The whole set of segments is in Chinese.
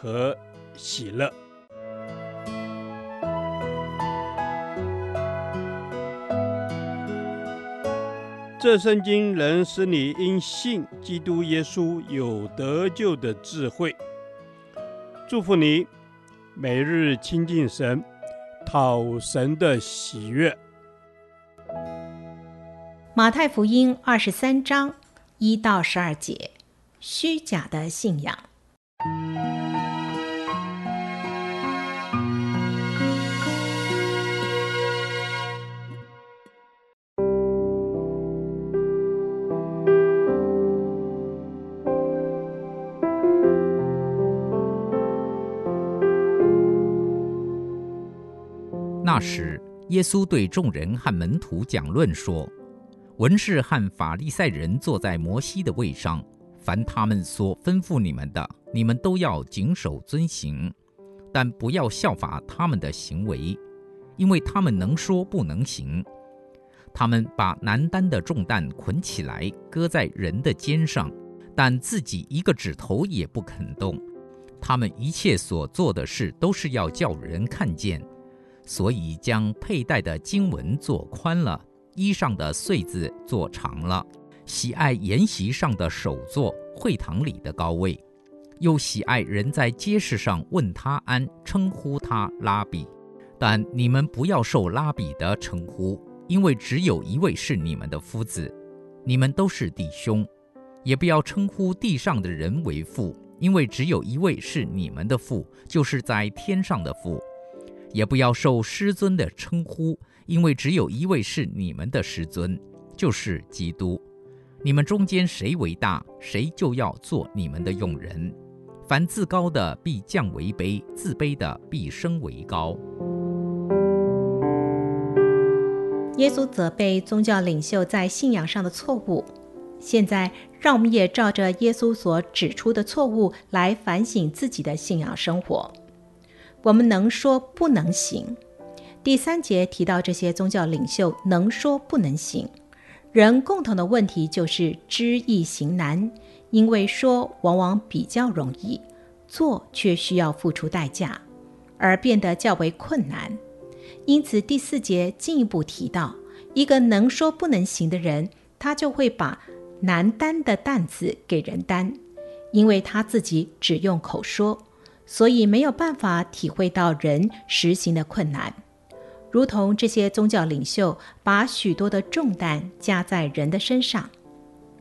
和喜乐。这圣经能使你因信基督耶稣有得救的智慧。祝福你，每日亲近神，讨神的喜悦。马太福音二十三章一到十二节，虚假的信仰。那时，耶稣对众人和门徒讲论说。文士和法利赛人坐在摩西的位上，凡他们所吩咐你们的，你们都要谨守遵行，但不要效法他们的行为，因为他们能说不能行。他们把难担的重担捆起来，搁在人的肩上，但自己一个指头也不肯动。他们一切所做的事，都是要叫人看见，所以将佩戴的经文做宽了。衣上的穗子做长了，喜爱筵席上的首座，会堂里的高位，又喜爱人在街市上问他安，称呼他拉比。但你们不要受拉比的称呼，因为只有一位是你们的夫子，你们都是弟兄。也不要称呼地上的人为父，因为只有一位是你们的父，就是在天上的父。也不要受师尊的称呼。因为只有一位是你们的师尊，就是基督。你们中间谁为大，谁就要做你们的用人。凡自高的必降为卑，自卑的必升为高。耶稣责备宗教领袖在信仰上的错误。现在，让我们也照着耶稣所指出的错误来反省自己的信仰生活。我们能说不能行。第三节提到这些宗教领袖能说不能行，人共同的问题就是知易行难，因为说往往比较容易，做却需要付出代价，而变得较为困难。因此第四节进一步提到，一个能说不能行的人，他就会把难担的担子给人担，因为他自己只用口说，所以没有办法体会到人实行的困难。如同这些宗教领袖把许多的重担加在人的身上，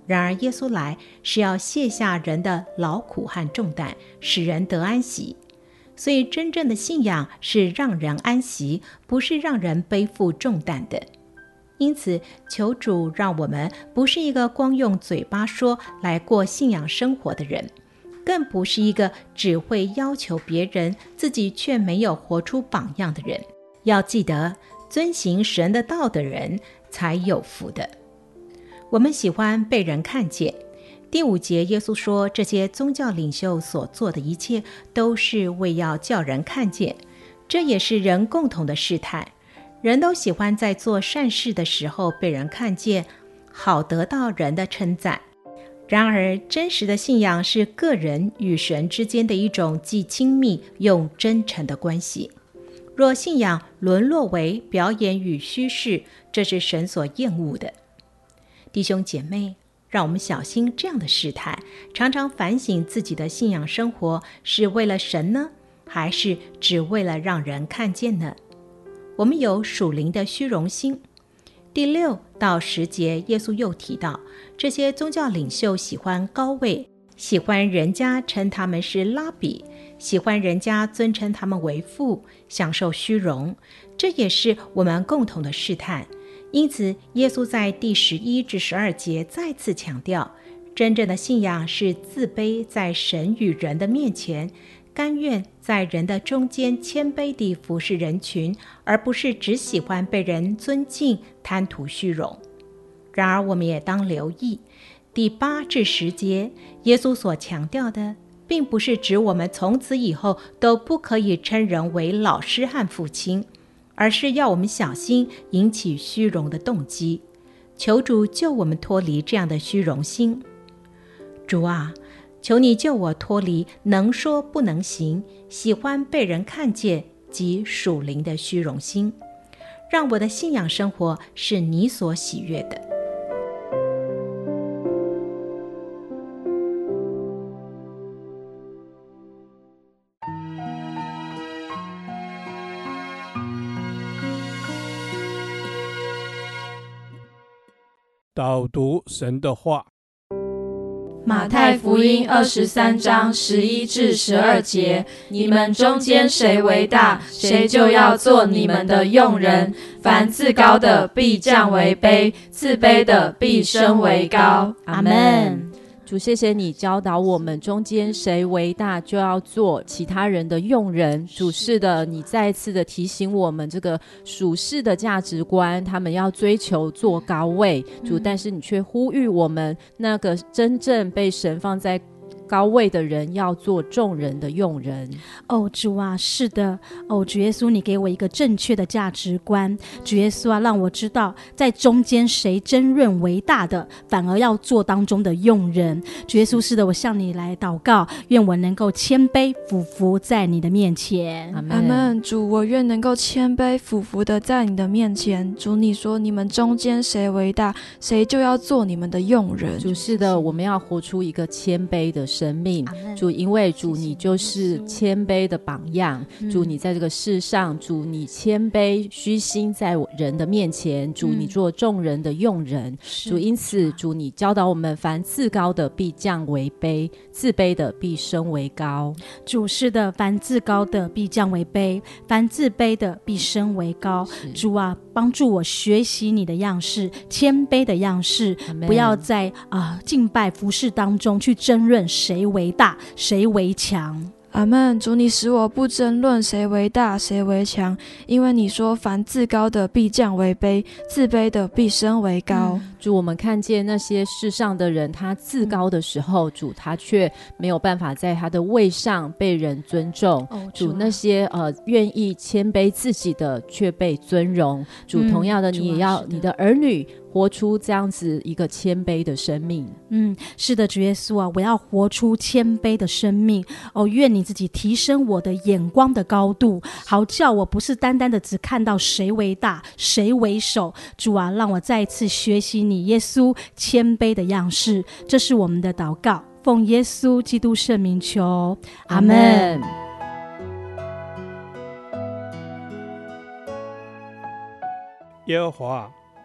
然而耶稣来是要卸下人的劳苦和重担，使人得安息。所以，真正的信仰是让人安息，不是让人背负重担的。因此，求主让我们不是一个光用嘴巴说来过信仰生活的人，更不是一个只会要求别人，自己却没有活出榜样的人。要记得，遵行神的道的人才有福的。我们喜欢被人看见。第五节，耶稣说，这些宗教领袖所做的一切，都是为要叫人看见。这也是人共同的试探。人都喜欢在做善事的时候被人看见，好得到人的称赞。然而，真实的信仰是个人与神之间的一种既亲密又真诚的关系。若信仰沦落为表演与虚饰，这是神所厌恶的。弟兄姐妹，让我们小心这样的试探，常常反省自己的信仰生活是为了神呢，还是只为了让人看见呢？我们有属灵的虚荣心。第六到十节，耶稣又提到，这些宗教领袖喜欢高位，喜欢人家称他们是拉比。喜欢人家尊称他们为父，享受虚荣，这也是我们共同的试探。因此，耶稣在第十一至十二节再次强调，真正的信仰是自卑在神与人的面前，甘愿在人的中间谦卑地服侍人群，而不是只喜欢被人尊敬、贪图虚荣。然而，我们也当留意第八至十节，耶稣所强调的，并不是指我们从此以后都不可以称人为老师和父亲，而是要我们小心引起虚荣的动机。求主救我们脱离这样的虚荣心。主啊，求你救我脱离能说不能行、喜欢被人看见及属灵的虚荣心，让我的信仰生活是你所喜悦的。导读神的话，马太福音二十三章十一至十二节：你们中间谁为大，谁就要做你们的用人。凡自高的必降为卑，自卑的必升为高。阿门。主，谢谢你教导我们，中间谁为大，就要做其他人的用人。主，是的，你再一次的提醒我们，这个属世的价值观，他们要追求做高位。主，但是你却呼吁我们，那个真正被神放在。高位的人要做众人的用人。哦，主啊，是的。哦，主耶稣，你给我一个正确的价值观。主耶稣啊，让我知道，在中间谁争论为大的，反而要做当中的用人。主耶稣，是的，我向你来祷告，愿我能够谦卑俯伏在你的面前。阿门。主，我愿能够谦卑俯伏的在你的面前。主，你说你们中间谁为大，谁就要做你们的用人。主，是的，我们要活出一个谦卑的生命，主，因为主你就是谦卑的榜样。主，你在这个世上，主你谦卑虚心在人的面前，主你做众人的用人。主，因此主你教导我们：凡自高的必降为卑，自卑的必升为高。主，是的，凡自高的必降为卑，凡自卑的必升为高。主啊，帮助我学习你的样式，谦卑的样式，不要在啊、呃、敬拜服饰当中去争论谁为大，谁为强？阿门。主，你使我不争论谁为大，谁为强，因为你说，凡自高的必降为卑，自卑的必升为高。嗯主，我们看见那些世上的人，他自高的时候，主他却没有办法在他的位上被人尊重。哦、主，那些呃愿意谦卑自己的，却被尊荣。主，同样的，你也要你的儿女活出这样子一个谦卑的生命。嗯，是的，主耶稣啊，我要活出谦卑的生命。哦，愿你自己提升我的眼光的高度，好叫我不是单单的只看到谁为大，谁为首。主啊，让我再一次学习。你耶稣谦卑的样式，这是我们的祷告，奉耶稣基督圣名求，阿门。耶和华，